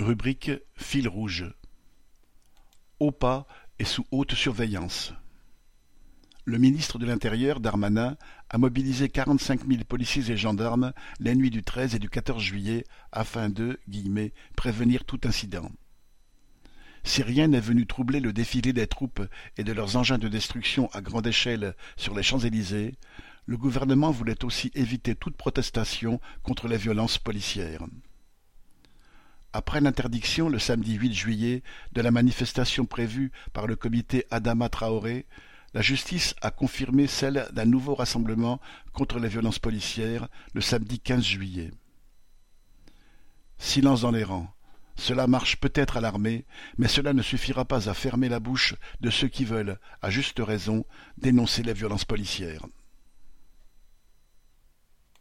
Rubrique Fil rouge. OPA est sous haute surveillance. Le ministre de l'Intérieur, Darmanin, a mobilisé quarante-cinq mille policiers et gendarmes les nuits du 13 et du 14 juillet afin de prévenir tout incident. Si rien n'est venu troubler le défilé des troupes et de leurs engins de destruction à grande échelle sur les Champs-Élysées, le gouvernement voulait aussi éviter toute protestation contre les violences policières. Après l'interdiction le samedi 8 juillet de la manifestation prévue par le comité Adama Traoré, la justice a confirmé celle d'un nouveau rassemblement contre les violences policières le samedi 15 juillet. Silence dans les rangs. Cela marche peut-être à l'armée, mais cela ne suffira pas à fermer la bouche de ceux qui veulent, à juste raison, dénoncer les violences policières.